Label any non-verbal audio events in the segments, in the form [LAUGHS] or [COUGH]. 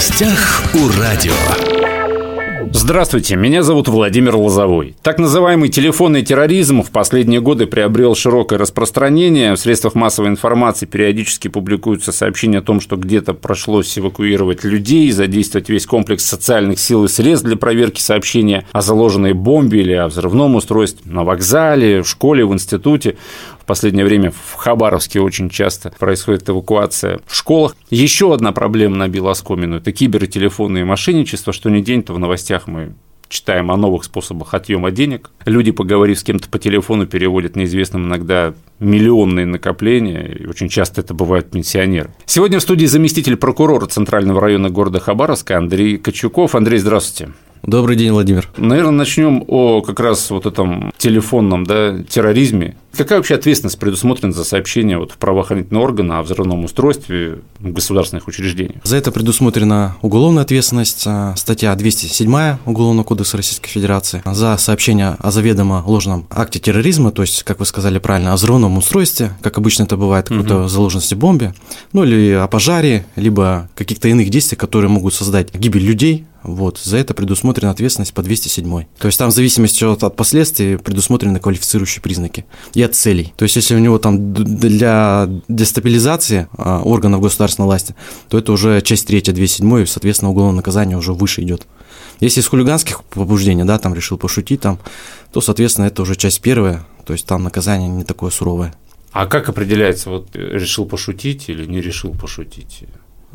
гостях у радио. Здравствуйте, меня зовут Владимир Лозовой. Так называемый телефонный терроризм в последние годы приобрел широкое распространение. В средствах массовой информации периодически публикуются сообщения о том, что где-то прошлось эвакуировать людей, задействовать весь комплекс социальных сил и средств для проверки сообщения о заложенной бомбе или о взрывном устройстве на вокзале, в школе, в институте последнее время в Хабаровске очень часто происходит эвакуация в школах. Еще одна проблема набила оскомину – это кибертелефонные мошенничество, что не день, то в новостях мы читаем о новых способах отъема денег. Люди, поговорив с кем-то по телефону, переводят неизвестным иногда миллионные накопления, и очень часто это бывают пенсионеры. Сегодня в студии заместитель прокурора Центрального района города Хабаровска Андрей Кочуков. Андрей, здравствуйте. Добрый день, Владимир. Наверное, начнем о как раз вот этом телефонном да, терроризме. Какая вообще ответственность предусмотрена за сообщение вот в правоохранительные органы о взрывном устройстве в государственных учреждениях? За это предусмотрена уголовная ответственность, а, статья 207 Уголовного кодекса Российской Федерации. За сообщение о заведомо ложном акте терроризма, то есть, как вы сказали правильно, о взрывном устройстве, как обычно это бывает, какой-то угу. заложенности бомбе, ну или о пожаре, либо каких-то иных действий, которые могут создать гибель людей, вот, за это предусмотрена ответственность по 207. То есть там в зависимости от, от последствий предусмотрены квалифицирующие признаки и от целей. То есть если у него там для дестабилизации а, органов государственной власти, то это уже часть 3, 207, и, соответственно, уголовное наказание уже выше идет. Если из хулиганских побуждений, да, там решил пошутить, там, то, соответственно, это уже часть первая, то есть там наказание не такое суровое. А как определяется, вот решил пошутить или не решил пошутить?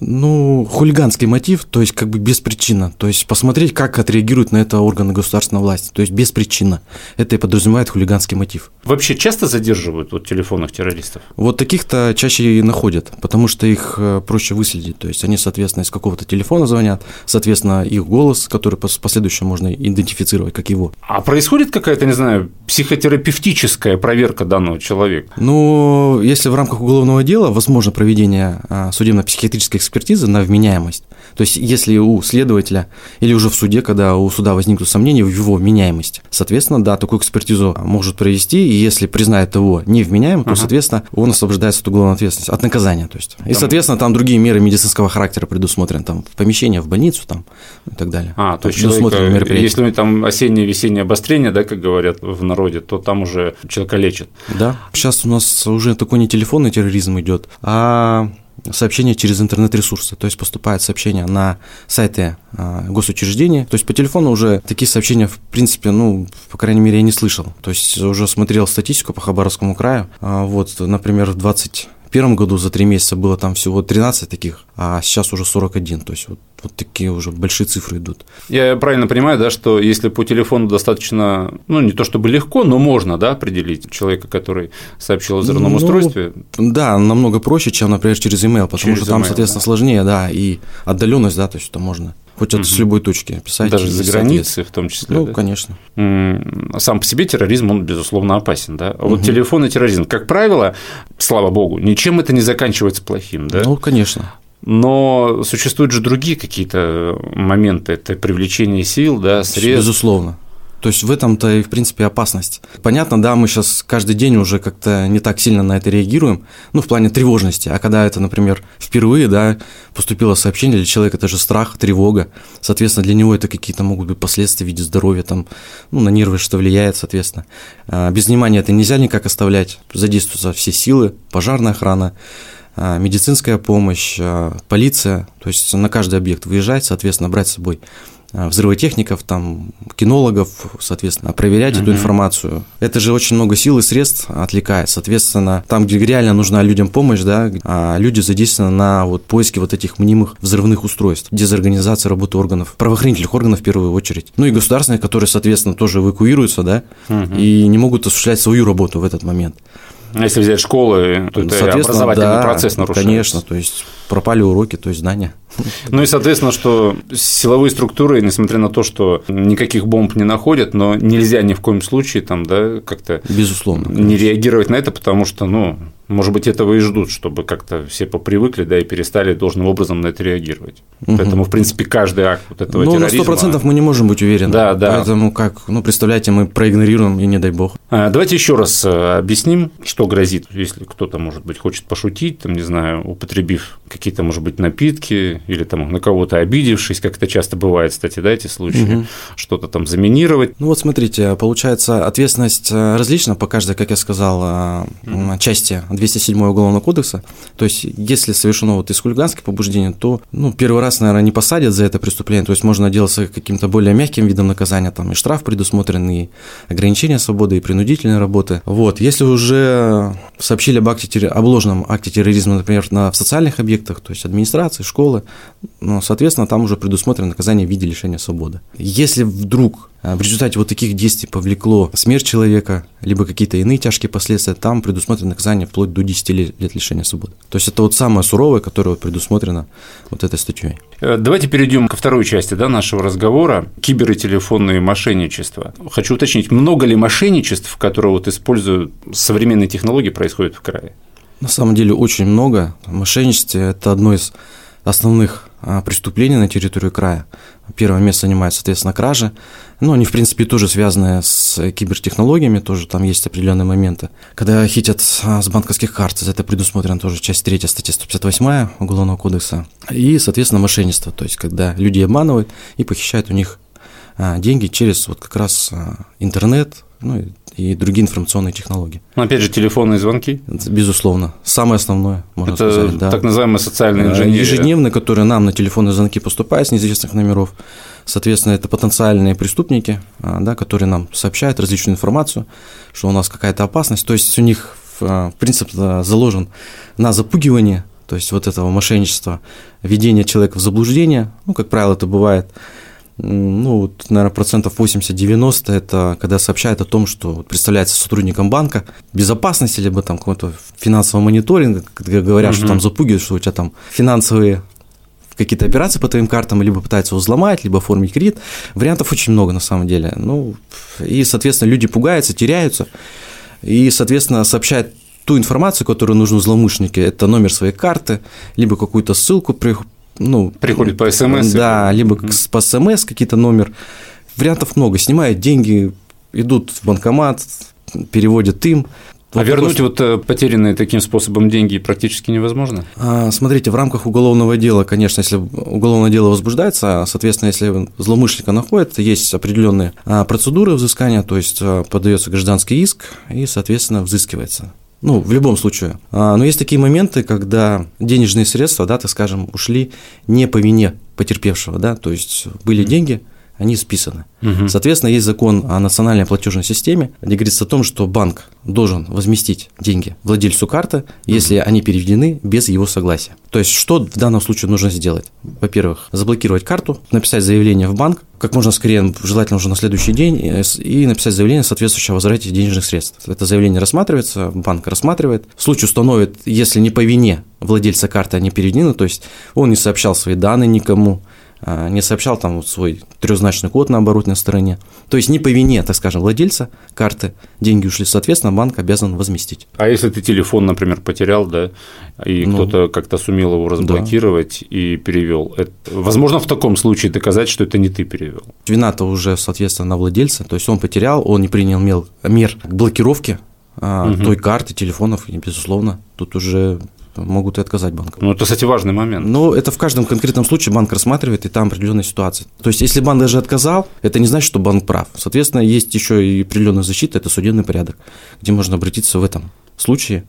Ну, хулиганский мотив, то есть как бы без причины. То есть посмотреть, как отреагируют на это органы государственной власти. То есть без причины. Это и подразумевает хулиганский мотив. Вообще часто задерживают вот телефонных террористов? Вот таких-то чаще и находят, потому что их э, проще выследить. То есть они, соответственно, из какого-то телефона звонят, соответственно, их голос, который в последующем можно идентифицировать как его. А происходит какая-то, не знаю, психотерапевтическая проверка данного человека? Ну, если в рамках уголовного дела возможно проведение а, судебно-психиатрической медицинской экспертизы на вменяемость. То есть, если у следователя или уже в суде, когда у суда возникнут сомнения в его вменяемости, соответственно, да, такую экспертизу может провести, и если признает его невменяемым, то, ага. соответственно, он освобождается от уголовной ответственности, от наказания, то есть. И, соответственно, там другие меры медицинского характера предусмотрены, там, в помещение, в больницу, там, и так далее. А, то есть, человека, если у него там осеннее-весеннее обострение, да, как говорят в народе, то там уже человека лечат. Да. Сейчас у нас уже такой не телефонный терроризм идет, а сообщения через интернет-ресурсы, то есть поступает сообщение на сайты а, госучреждения, то есть по телефону уже такие сообщения, в принципе, ну, по крайней мере, я не слышал, то есть уже смотрел статистику по Хабаровскому краю, а, вот, например, в 20 первом году за три месяца было там всего 13 таких, а сейчас уже 41. То есть вот, вот такие уже большие цифры идут. Я правильно понимаю, да, что если по телефону достаточно, ну не то чтобы легко, но можно, да, определить человека, который сообщил о взрывном ну, устройстве? Да, намного проще, чем, например, через email, потому через что там, email, соответственно, да. сложнее, да, и отдаленность, да, то есть это можно хоть угу. с любой точки писать. Даже за границей в том числе. Ну, да? конечно. Сам по себе терроризм, он, безусловно, опасен. Да? А вот телефонный терроризм, как правило, слава богу, ничем это не заканчивается плохим. Да? Ну, конечно. Но существуют же другие какие-то моменты, это привлечение сил, да, средств. Безусловно. То есть в этом-то и, в принципе, опасность. Понятно, да, мы сейчас каждый день уже как-то не так сильно на это реагируем, ну, в плане тревожности. А когда это, например, впервые, да, поступило сообщение, для человека это же страх, тревога. Соответственно, для него это какие-то могут быть последствия в виде здоровья, там, ну, на нервы что влияет, соответственно. А без внимания это нельзя никак оставлять. Задействуются все силы, пожарная охрана, а, медицинская помощь, а, полиция, то есть на каждый объект выезжать, соответственно, брать с собой взрывотехников, там, кинологов, соответственно, проверять uh-huh. эту информацию. Это же очень много сил и средств отвлекает. Соответственно, там, где реально нужна людям помощь, да, а люди задействованы на вот поиске вот этих мнимых взрывных устройств, дезорганизации работы органов, правоохранительных органов в первую очередь. Ну и государственных, которые, соответственно, тоже эвакуируются, да, uh-huh. и не могут осуществлять свою работу в этот момент. А если взять школы, то это образовательный да, процесс нарушается. Конечно, то есть пропали уроки, то есть знания. [LAUGHS] Ну и, соответственно, что силовые структуры, несмотря на то, что никаких бомб не находят, но нельзя ни в коем случае там, да, как-то Безусловно, не реагировать на это, потому что, ну, может быть, этого и ждут, чтобы как-то все попривыкли, да, и перестали должным образом на это реагировать. Угу. Поэтому, в принципе, каждый акт вот этого ну, терроризма… Ну, на 100% мы не можем быть уверены. Да, да. Поэтому как, ну, представляете, мы проигнорируем, и не дай бог. А, давайте еще раз э, объясним, что грозит, если кто-то, может быть, хочет пошутить, там, не знаю, употребив какие-то, может быть, напитки или там на кого-то обидевшись, как это часто бывает, кстати, да, эти случаи, угу. что-то там заминировать. Ну вот смотрите, получается, ответственность э, различна по каждой, как я сказал, угу. части 207 Уголовного кодекса. То есть, если совершено вот из хулиганских побуждений, то, ну, первый раз, наверное, не посадят за это преступление, то есть можно отделаться каким-то более мягким видом наказания, там и штраф предусмотрен, и ограничение свободы, и принудительной работы. Вот, если уже сообщили об акте, об ложном акте терроризма, например, на, в социальных объектах, то есть администрации, школы, ну, соответственно, там уже предусмотрено наказание в виде лишения свободы. Если вдруг в результате вот таких действий повлекло смерть человека, либо какие-то иные тяжкие последствия, там предусмотрено наказание вплоть до 10 лет лишения свободы. То есть это вот самое суровое, которое предусмотрено вот этой статьей. Э, давайте перейдем ко второй части да, нашего разговора – кибер- и телефонные мошенничества. Хочу уточнить, много ли мошенничеств, которые вот используют современные технологии, происходит в крае? На самом деле очень много. Мошенничество – это одно из основных а, преступлений на территории края. Первое место занимает, соответственно, кражи. Ну, они, в принципе, тоже связаны с кибертехнологиями, тоже там есть определенные моменты. Когда хитят а, с банковских карт, это предусмотрено тоже часть 3 статья 158 Уголовного кодекса. И, соответственно, мошенничество, то есть когда люди обманывают и похищают у них а, деньги через вот как раз интернет, ну, и другие информационные технологии. Но опять же, телефонные звонки? Безусловно. Самое основное, можно Это сказать. Да. так называемые социальные инженерия. Ежедневные, которые нам на телефонные звонки поступают с неизвестных номеров. Соответственно, это потенциальные преступники, а, да, которые нам сообщают различную информацию, что у нас какая-то опасность. То есть у них а, принцип заложен на запугивание, то есть вот этого мошенничества, введение человека в заблуждение. Ну, как правило, это бывает ну, вот, наверное, процентов 80-90 это когда сообщают о том, что представляется сотрудником банка безопасности, либо там какого-то финансового мониторинга, когда говорят, угу. что там запугивают, что у тебя там финансовые какие-то операции по твоим картам, либо пытаются его взломать, либо оформить кредит. Вариантов очень много на самом деле. Ну, и, соответственно, люди пугаются, теряются, и, соответственно, сообщают ту информацию, которую нужно злоумышленнике, это номер своей карты, либо какую-то ссылку ну, приходит по СМС. Да, либо mm-hmm. по СМС какие-то номер. Вариантов много. Снимают деньги, идут в банкомат, переводят им. А вот вернуть вот э, потерянные таким способом деньги практически невозможно? А, смотрите, в рамках уголовного дела, конечно, если уголовное дело возбуждается, соответственно, если злоумышленника находят, есть определенные а, процедуры взыскания, то есть а, подается гражданский иск и, соответственно, взыскивается. Ну, в любом случае. А, но есть такие моменты, когда денежные средства, да, так скажем, ушли не по вине потерпевшего, да, то есть были деньги, они списаны. Угу. Соответственно, есть закон о национальной платежной системе, где говорится о том, что банк должен возместить деньги владельцу карты, если угу. они переведены без его согласия. То есть, что в данном случае нужно сделать? Во-первых, заблокировать карту, написать заявление в банк, как можно скорее, желательно уже на следующий день, и написать заявление соответствующее о возврате денежных средств. Это заявление рассматривается, банк рассматривает. В случае установит, если не по вине владельца карты они переведены, то есть он не сообщал свои данные никому, не сообщал там свой трехзначный код на оборотной стороне. То есть не по вине, так скажем, владельца карты деньги ушли, соответственно, банк обязан возместить. А если ты телефон, например, потерял, да, и ну, кто-то как-то сумел его разблокировать да. и перевел, это, возможно, в таком случае доказать, что это не ты перевел. Вина-то уже, соответственно, на владельца, то есть он потерял, он не принял мер блокировки угу. той карты, телефонов, и, безусловно, тут уже могут и отказать банкам. Ну, это, кстати, важный момент. Ну, это в каждом конкретном случае банк рассматривает, и там определенная ситуация. То есть, если банк даже отказал, это не значит, что банк прав. Соответственно, есть еще и определенная защита, это судебный порядок, где можно обратиться в этом случае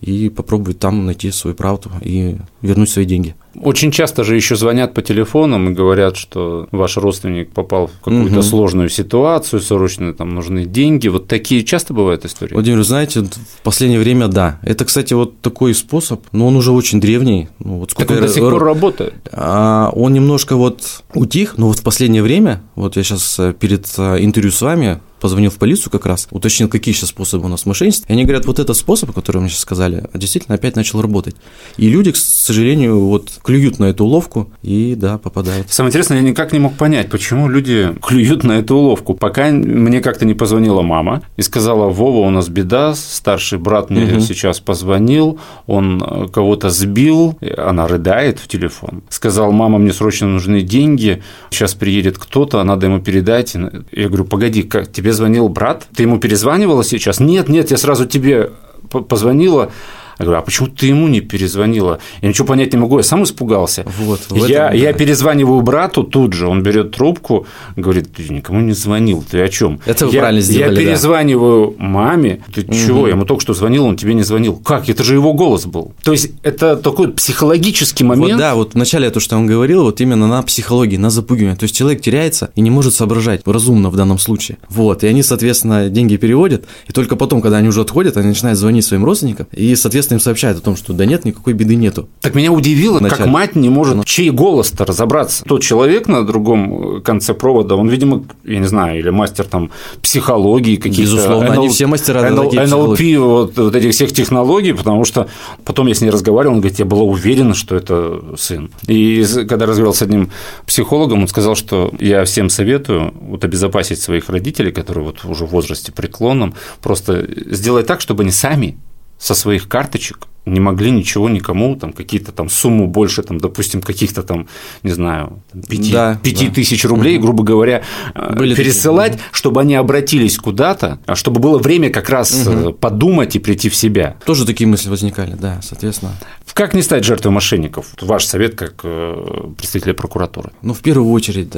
и попробовать там найти свою правду и вернуть свои деньги. Очень часто же еще звонят по телефонам и говорят, что ваш родственник попал в какую-то угу. сложную ситуацию, срочно там нужны деньги. Вот такие часто бывают истории? Владимир, знаете, в последнее время да. Это, кстати, вот такой способ, но он уже очень древний. Ну, вот сколько так он до сих пор работает? А, он немножко вот утих, но вот в последнее время, вот я сейчас э, перед э, интервью с вами позвонил в полицию как раз, уточнил, какие сейчас способы у нас мошенничества. И они говорят, вот этот способ, который мне сейчас сказали, действительно опять начал работать. И люди, к сожалению, вот клюют на эту уловку и, да, попадают. Самое интересное, я никак не мог понять, почему люди клюют на эту уловку. Пока мне как-то не позвонила мама и сказала, Вова, у нас беда, старший брат мне угу. сейчас позвонил, он э, кого-то сбил, она рыдает в телефон. Сказал, мама, мне срочно нужны деньги, сейчас приедет кто-то, надо ему передать. Я говорю, погоди, как, тебе звонил брат? Ты ему перезванивала сейчас? Нет, нет, я сразу тебе позвонила, Я говорю, а почему ты ему не перезвонила? Я ничего понять не могу, я сам испугался. Вот, я, этом, я да. перезваниваю брату тут же, он берет трубку, говорит, ты никому не звонил, ты о чем? Это вы я, правильно сделали, Я да. перезваниваю маме, ты чего, я ему только что звонил, он тебе не звонил. Как? Это же его голос был. То есть это такой психологический момент. Вот, да, вот вначале то, что он говорил, вот именно на психологии, на запугивание. То есть человек теряется и не может соображать разумно в данном случае. Вот, и они, соответственно, деньги переводят, и только потом, когда они уже отходят, они начинают звонить своим родственникам и, соответственно, им сообщают о том, что да нет, никакой беды нету. Так меня удивило, как Вначале. мать не может, чей голос-то разобраться. Тот человек на другом конце провода, он, видимо, я не знаю, или мастер там психологии каких-то. Безусловно, они все мастера такие НЛП, вот, вот этих всех технологий, потому что потом я с ней разговаривал, он говорит, я была уверена, что это сын. И когда разговаривал с одним психологом, он сказал, что я всем советую вот обезопасить своих родителей, которые вот уже в возрасте преклонном, просто сделать так, чтобы они сами со своих карточек не могли ничего никому, там, какие-то там сумму больше, там, допустим, каких-то там, не знаю, пяти, Да, пяти да. тысяч рублей, грубо говоря, э, Были такие, пересылать, чтобы они обратились куда-то, а чтобы было время как раз э, подумать и прийти в себя. Тоже такие мысли возникали, да, соответственно. Как не стать жертвой мошенников? Ваш совет как э, представителя прокуратуры. Ну, в первую очередь,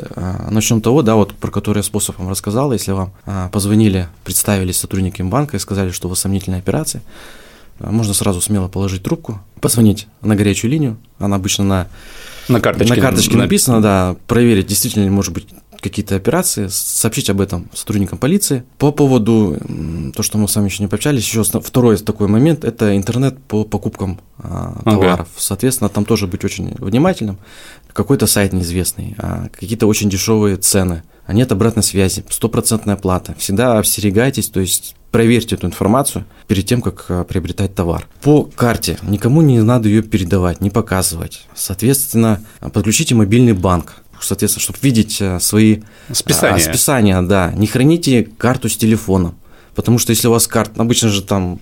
начнем с того, да, вот про который я способ вам рассказал, если вам а, позвонили, представились сотрудниками банка и сказали, что у вас сомнительная операция, а, можно сразу смело положить трубку, позвонить на горячую линию, она обычно на, На карточке. на карточке написано, да, проверить, действительно ли может быть какие-то операции, сообщить об этом сотрудникам полиции. По поводу, то, что мы с вами еще не пообщались, еще второй такой момент – это интернет по покупкам а, Ага. товаров. Соответственно, там тоже быть очень внимательным. Какой-то сайт неизвестный, а, какие-то очень дешевые цены, а нет обратной связи, стопроцентная плата. Всегда остерегайтесь, то есть проверьте эту информацию перед тем, как а, приобретать товар. По карте никому не надо ее передавать, не показывать. Соответственно, а, подключите мобильный банк. Соответственно, чтобы видеть а, свои Списание. а, списания, да. Не храните карту с телефоном. Потому что если у вас карта, обычно же там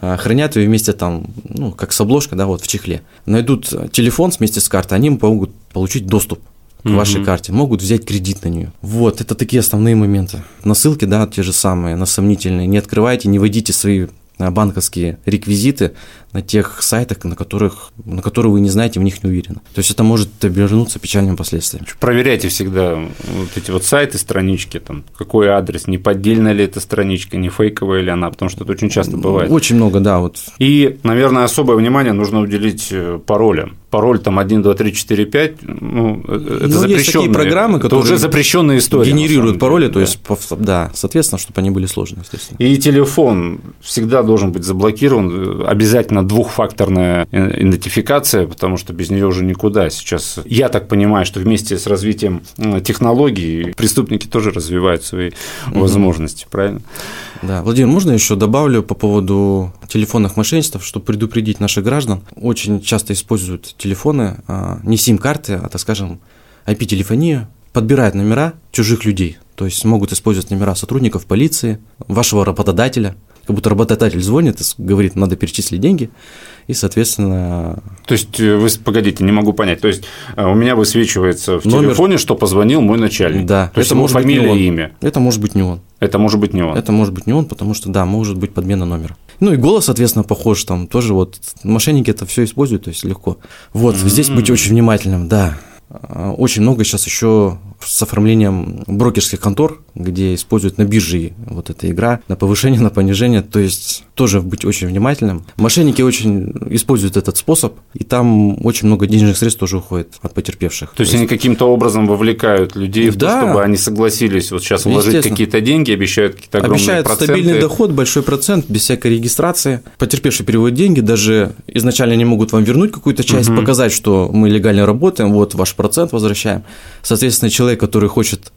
хранят ее вместе там, ну, как с обложкой, да, вот в чехле. Найдут телефон вместе с картой, они могут получить доступ к Мгм. вашей карте, могут взять кредит на нее. Вот, это такие основные моменты. Насылки, да, те же самые, на сомнительные. Не открывайте, не вводите свои а, банковские реквизиты на тех сайтах, на которых, на которые вы не знаете, в них не уверены. То есть это может обернуться печальными последствиями. Проверяйте всегда вот эти вот сайты, странички, там, какой адрес, не поддельная ли эта страничка, не фейковая ли она, потому что это очень часто бывает. Очень много, да, вот И, наверное, особое внимание нужно уделить э, паролям. Пароль там 1, 2, 3, 4, 5, ну, э, это Ну, есть запрещенные. такие программы, это которые уже запрещенная история. на генерируют пароли, деле, то да. есть, да, соответственно, чтобы они были сложные, естественно. И телефон всегда должен быть заблокирован, обязательно двухфакторная идентификация, потому что без нее уже никуда. Сейчас я так понимаю, что вместе с развитием технологий преступники тоже развивают свои возможности, правильно? Да, Владимир, можно еще добавлю по поводу телефонных мошенничеств, чтобы предупредить наших граждан. Очень часто используют телефоны, а, не сим-карты, а, так скажем, IP-телефонию, подбирают номера чужих людей, то есть могут использовать номера сотрудников полиции, вашего работодателя, как будто работодатель звонит и говорит, надо перечислить деньги, и, соответственно, То есть, э, вы, погодите, не могу понять. То есть, э, у меня высвечивается в Номер. телефоне, что позвонил мой начальник. да, То есть, его может быть не фамилия он. и имя. Это может быть не он. Это может быть не он. Это может быть не он, потому что, да, может быть подмена номера. Ну и голос, соответственно, похож, там тоже вот мошенники это все используют, то есть легко. Вот, здесь быть очень внимательным, да. А, Очень много сейчас еще с оформлением брокерских контор, где используют на бирже вот эта игра, на повышение, на понижение, то есть тоже быть очень внимательным. Мошенники очень используют этот способ, и там очень много денежных средств тоже уходит от потерпевших. То есть они каким-то образом вовлекают людей в то, Да. чтобы они согласились вот сейчас вложить какие-то деньги, обещают какие-то огромные Обещают проценты. стабильный доход, большой процент, без всякой регистрации. Потерпевший переводит деньги, даже изначально не могут вам вернуть какую-то часть, Мгм. показать, что мы легально работаем, вот ваш процент возвращаем. Соответственно, человек, который хочет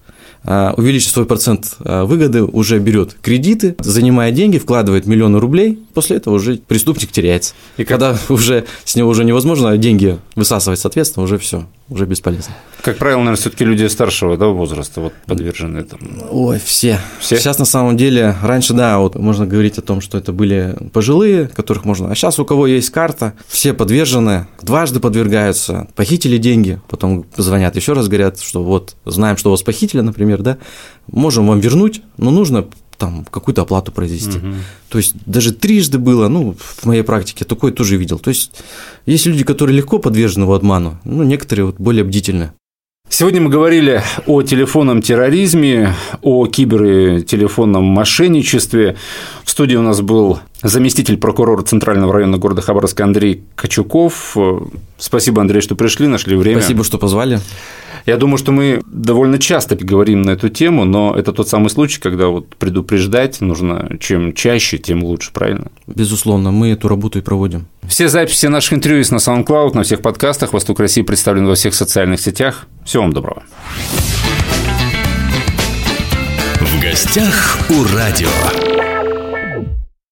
а, увеличить свой процент а, выгоды, уже берет кредиты, занимает деньги, вкладывает миллионы рублей, после этого уже преступник теряется. И И как- когда [LAUGHS] уже с него уже невозможно деньги высасывать, соответственно, уже все, уже бесполезно. Как правило, наверное, все-таки люди старшего да, возраста вот подвержены этому. Ой, все. Все? Сейчас на самом деле, раньше, да, вот можно говорить о том, что это были пожилые, которых можно. А сейчас у кого есть карта, все подвержены, дважды подвергаются, похитили деньги, потом звонят еще раз, говорят, что вот знаем, что вас похитили, например, да, можем вам вернуть, но нужно там какую-то оплату произвести. Угу. То есть даже трижды было, ну, в моей практике такое тоже видел. То есть есть люди, которые легко подвержены обману, ну, некоторые вот более бдительны. Сегодня мы говорили о телефонном терроризме, о кибертелефонном мошенничестве. В студии у нас был заместитель прокурора Центрального района города Хабаровска Андрей Качуков. Спасибо, Андрей, что пришли, нашли время. Спасибо, что позвали. Я думаю, что мы довольно часто говорим на эту тему, но это тот самый случай, когда вот предупреждать нужно чем чаще, тем лучше, правильно? Безусловно, мы эту работу и проводим. Все записи наших интервью есть на SoundCloud, на всех подкастах. «Восток России» представлен во всех социальных сетях. Всего вам доброго. В гостях у радио.